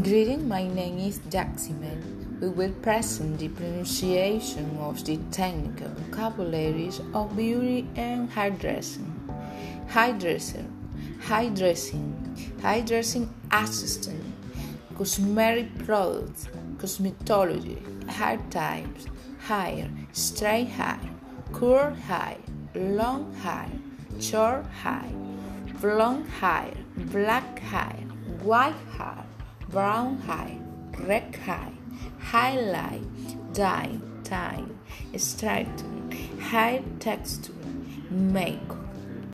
Greeting, my name is Jaximen. We will present the pronunciation of the technical vocabularies of beauty and hairdressing. Hairdressing, hairdressing assistant, cosmetic products, cosmetology, hair types, hair, straight hair, curl hair, long hair, short hair, blonde hair, black hair, white hair brown hair, red high, highlight, dye, tie, straighten, high texture, make